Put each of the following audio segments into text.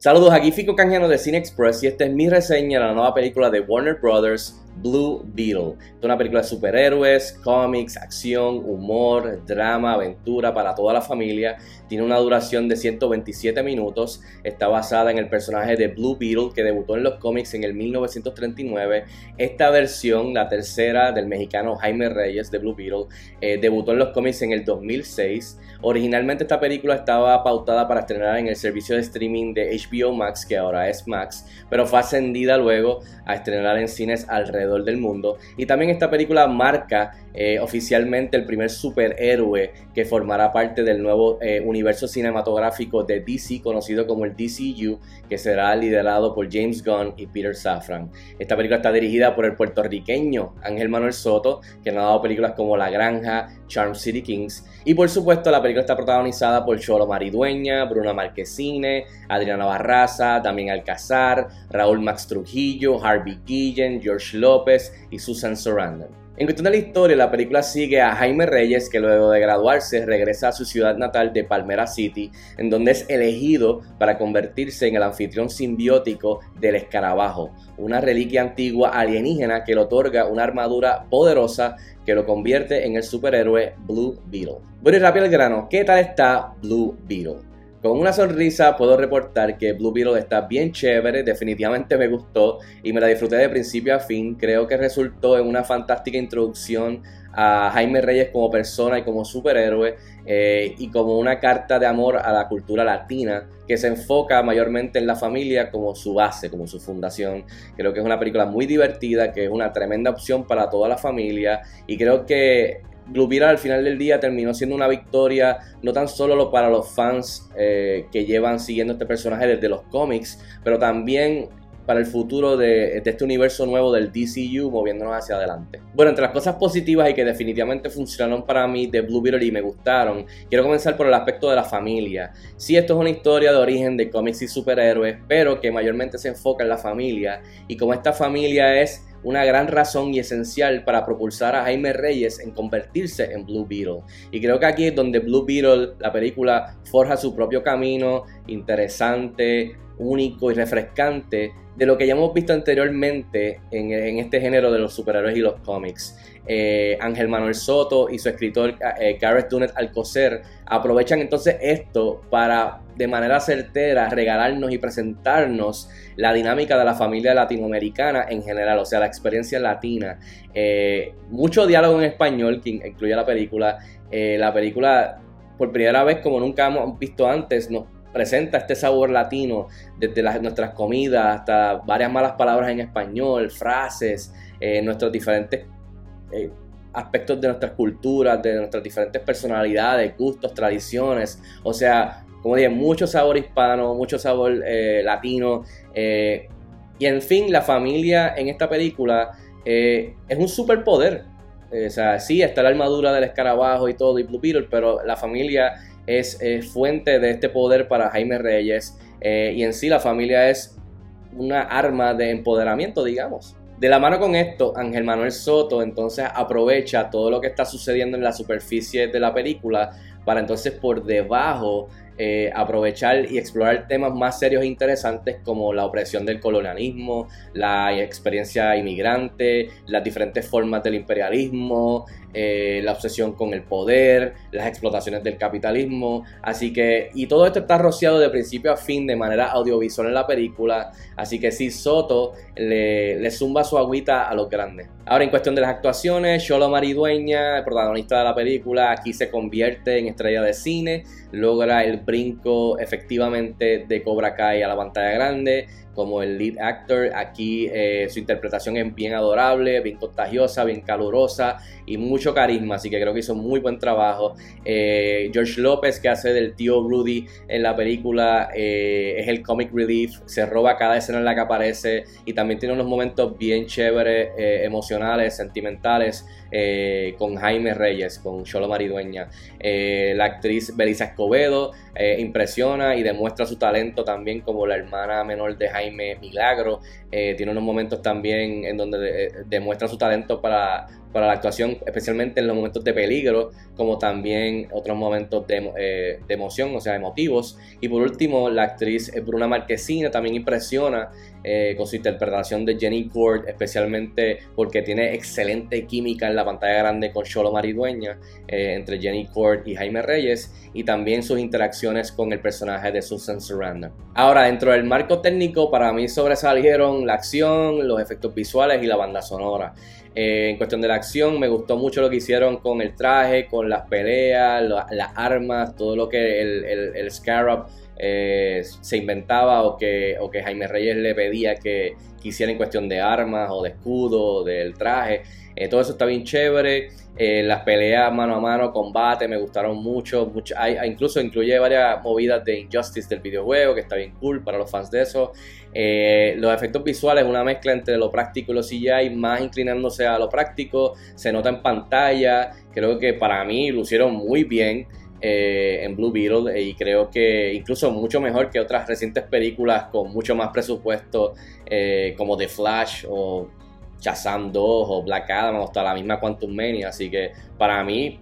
Saludos, aquí Fico Canjiano de Cine Express y esta es mi reseña de la nueva película de Warner Brothers, Blue Beetle. Es una película de superhéroes, cómics, acción, humor, drama, aventura para toda la familia. Tiene una duración de 127 minutos. Está basada en el personaje de Blue Beetle que debutó en los cómics en el 1939. Esta versión, la tercera del mexicano Jaime Reyes de Blue Beetle, eh, debutó en los cómics en el 2006. Originalmente esta película estaba pautada para estrenar en el servicio de streaming de HBO Max, que ahora es Max, pero fue ascendida luego a estrenar en cines alrededor del mundo. Y también esta película marca eh, oficialmente el primer superhéroe que formará parte del nuevo eh, universo cinematográfico de DC, conocido como el DCU, que será liderado por James Gunn y Peter Safran. Esta película está dirigida por el puertorriqueño Ángel Manuel Soto, que ha dado películas como La Granja, Charm City Kings, y por supuesto la película está protagonizada por Cholo Maridueña, Bruna Marquesine, Adriana Barraza, Damien Alcázar, Raúl Max Trujillo, Harvey Guillen, George Y Susan Sarandon. En cuestión de la historia, la película sigue a Jaime Reyes, que luego de graduarse regresa a su ciudad natal de Palmera City, en donde es elegido para convertirse en el anfitrión simbiótico del escarabajo, una reliquia antigua alienígena que le otorga una armadura poderosa que lo convierte en el superhéroe Blue Beetle. Bueno rápido el grano, ¿qué tal está Blue Beetle? Con una sonrisa puedo reportar que Blue Beetle está bien chévere, definitivamente me gustó y me la disfruté de principio a fin. Creo que resultó en una fantástica introducción a Jaime Reyes como persona y como superhéroe eh, y como una carta de amor a la cultura latina que se enfoca mayormente en la familia como su base, como su fundación. Creo que es una película muy divertida, que es una tremenda opción para toda la familia y creo que Blue al final del día terminó siendo una victoria no tan solo para los fans eh, que llevan siguiendo este personaje desde los cómics, pero también para el futuro de, este universo nuevo del DCU moviéndonos hacia adelante. Bueno, entre las cosas positivas y que definitivamente funcionaron para mí de Blue Beetle y me gustaron, quiero comenzar por el aspecto de la familia. Sí, esto es una historia de origen de cómics y superhéroes, pero que mayormente se enfoca en la familia y como esta familia es una gran razón y esencial para propulsar a Jaime Reyes en convertirse en Blue Beetle. Y creo que aquí es donde Blue Beetle, la película, forja su propio camino, interesante, único y refrescante de lo que ya hemos visto anteriormente en, este género de los superhéroes y los cómics. Eh, Ángel Manuel Soto y su escritor eh, Gareth Dunet Alcocer aprovechan entonces esto para de manera certera regalarnos y presentarnos la dinámica de la familia latinoamericana en general, o sea, la experiencia latina. Eh, mucho diálogo en español que incluye la película. la película, por primera vez, como nunca hemos visto antes, nos presenta este sabor latino desde nuestras comidas hasta varias malas palabras en español, frases, eh, nuestros diferentes eh, aspectos de nuestras culturas, de nuestras diferentes personalidades, gustos, tradiciones. O sea, como dije, mucho sabor hispano, mucho sabor eh, latino. y en fin, la familia en esta película es un superpoder. o sea, sí, está la armadura del escarabajo y todo, y Blue Beetle, pero la familia es, fuente de este poder para Jaime Reyes eh, y en sí la familia es una arma de empoderamiento, digamos. De la mano con esto, Ángel Manuel Soto entonces aprovecha todo lo que está sucediendo en la superficie de la película para entonces por debajo eh, aprovechar y explorar temas más serios e interesantes como la opresión del colonialismo, la experiencia inmigrante, las diferentes formas del imperialismo, eh, la obsesión con el poder, las explotaciones del capitalismo. Así que, y todo esto está rociado de principio a fin de manera audiovisual en la película. Así que sí, Soto le, le zumba su agüita a los grandes. Ahora, en cuestión de las actuaciones, Sholo Maridueña, el protagonista de la película, aquí se convierte en estrella de cine, logra el brinco efectivamente de Cobra Kai a la pantalla grande como el lead actor. Aquí eh, su interpretación es bien adorable, bien contagiosa, bien calurosa y mucho carisma, así que creo que hizo muy buen trabajo. Eh, George López, que hace del tío Rudy en la película, eh, es el comic relief, se roba cada escena en la que aparece y también tiene unos momentos bien chéveres, emocionales, sentimentales. Con Jaime Reyes, con Cholo Maridueña. la actriz Belisa Escobedo impresiona y demuestra su talento también como la hermana menor de Jaime Milagro. Eh, tiene unos momentos también en donde eh, demuestra su talento para, para la actuación, especialmente en los momentos de peligro, como también otros momentos de, eh, emoción, o sea, emotivos. Y por último, la actriz Bruna Marquesina también impresiona eh, con su interpretación de Jenny Court, especialmente porque tiene excelente química en la pantalla grande con Cholo Maridueña, eh, entre Jenny Court y Jaime Reyes, y también sus interacciones con el personaje de Susan Sarandon. Ahora, dentro del marco técnico, para mí sobresalieron la acción, los efectos visuales y la banda sonora. Eh, en cuestión de la acción, me gustó mucho lo que hicieron con el traje, con las peleas, las armas, todo lo que el, Scarab eh, se inventaba o que, o que Jaime Reyes le pedía que, que hiciera en cuestión de armas o de escudo, del traje. Eh, todo eso está bien chévere. Eh, las peleas mano a mano, combate, me gustaron mucho. mucho hay, incluso incluye varias movidas de Injustice del videojuego, que está bien cool para los fans de eso. Los efectos visuales, una mezcla entre lo práctico y lo CGI, más inclinándose a lo práctico. Se nota en pantalla. Creo que para mí lucieron muy bien. En Blue Beetle y creo que incluso mucho mejor que otras recientes películas con mucho más presupuesto como The Flash o Shazam 2 o Black Adam o hasta la misma Quantum Mania. Así que para mí,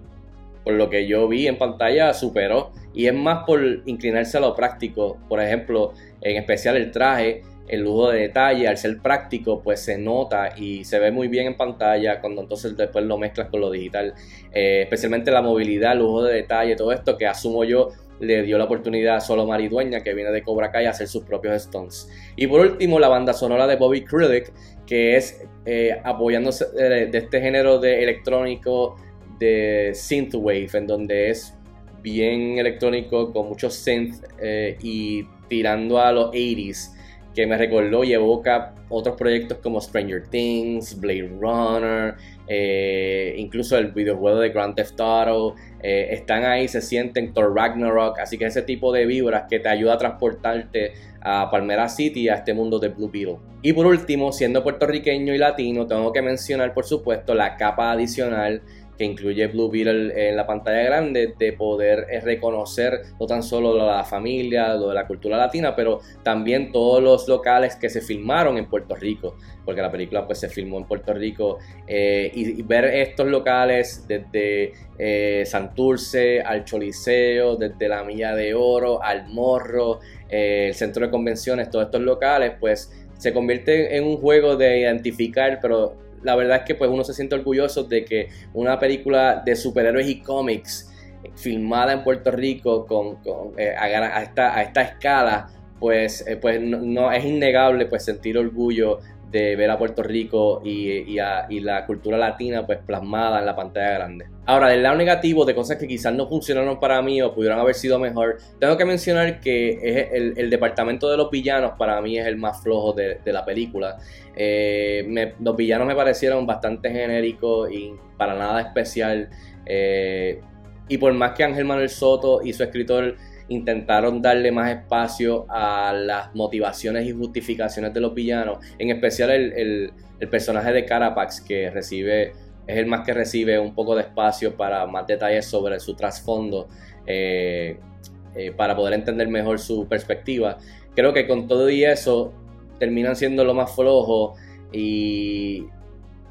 por lo que yo vi en pantalla, superó. Y es más por inclinarse a lo práctico. Por ejemplo, en especial el traje, el lujo de detalle, al ser práctico, pues se nota y se ve muy bien en pantalla cuando entonces después lo mezclas con lo digital. Eh, especialmente la movilidad, el lujo de detalle, todo esto que asumo yo le dio la oportunidad a Solo Maridueña, que viene de Cobra Kai, a hacer sus propios stunts. Y por último, la banda sonora de Bobby Krullick, que es eh, apoyándose de, este género de electrónico de synthwave, en donde es bien electrónico, con muchos synth eh, y tirando a los 80s, que me recordó y evoca otros proyectos como Stranger Things, Blade Runner, eh, incluso el videojuego de Grand Theft Auto. están ahí, se sienten Thor Ragnarok, así que ese tipo de vibras que te ayuda a transportarte a Palmera City, a este mundo de Blue Beetle. Y por último, siendo puertorriqueño y latino, tengo que mencionar, por supuesto, la capa adicional que incluye Blue Beetle en la pantalla grande, de poder eh, reconocer no tan solo la familia, lo de la cultura latina, pero también todos los locales que se filmaron en Puerto Rico, porque la película pues se filmó en Puerto Rico, eh, y, ver estos locales desde eh, Santurce al Choliseo, desde la Milla de Oro al Morro, el Centro de Convenciones, todos estos locales, pues se convierte en un juego de identificar, pero la verdad es que pues uno se siente orgulloso de que una película de superhéroes y cómics filmada en Puerto Rico con, eh, a, esta, a, esta, escala pues, eh, pues no, es innegable pues sentir orgullo de ver a Puerto Rico y, la cultura latina pues plasmada en la pantalla grande. Ahora, del lado negativo de cosas que quizás no funcionaron para mí o pudieron haber sido mejor, tengo que mencionar que el, departamento de los villanos para mí es el más flojo de, la película. Eh, los villanos me parecieron bastante genéricos y para nada especial. Eh, y por más que Ángel Manuel Soto y su escritor intentaron darle más espacio a las motivaciones y justificaciones de los villanos, en especial el, personaje de Carapax que recibe, es el más que recibe un poco de espacio para más detalles sobre su trasfondo, eh, eh, para poder entender mejor su perspectiva. Creo que con todo y eso terminan siendo lo más flojo y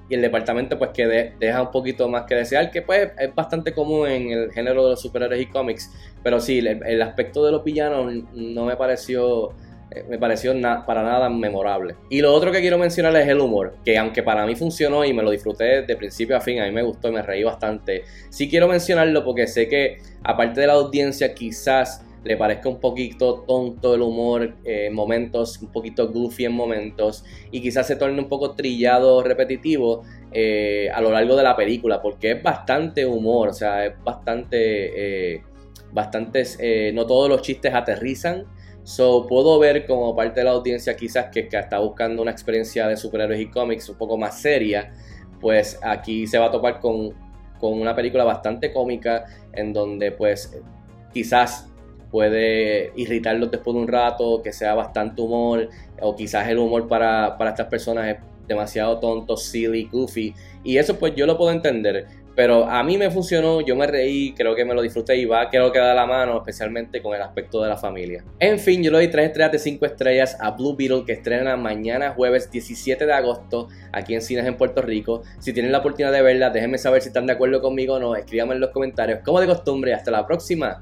y el departamento pues que deja un poquito más que desear, que pues es bastante común en el género de los superhéroes y cómics, pero sí, el, aspecto de los villanos no me pareció eh, me pareció para nada memorable. Y lo otro que quiero mencionar es el humor, que aunque para mí funcionó y me lo disfruté de principio a fin, a mí me gustó y me reí bastante, sí quiero mencionarlo porque sé que aparte de la audiencia quizás le parezca un poquito tonto el humor en momentos, un poquito goofy en momentos, y quizás se torne un poco trillado, repetitivo eh, a lo largo de la película, porque es bastante humor, o sea, es bastante, eh, eh, no todos los chistes aterrizan. So, puedo ver como parte de la audiencia quizás que, que está buscando una experiencia de superhéroes y cómics un poco más seria, pues aquí se va a topar con, con una película bastante cómica en donde pues quizás puede irritarlos después de un rato, que sea bastante humor, o quizás el humor para, estas personas es demasiado tonto, silly, goofy. Y eso pues yo lo puedo entender. Pero a mí me funcionó, yo me reí, creo que me lo disfruté y va, creo que da la mano, especialmente con el aspecto de la familia. En fin, yo le doy 3 estrellas de 5 estrellas a Blue Beetle que estrena mañana jueves 17 de agosto aquí en Cines en Puerto Rico. Si tienen la oportunidad de verla, déjenme saber si están de acuerdo conmigo o no, escríbanme en los comentarios. Como de costumbre, hasta la próxima,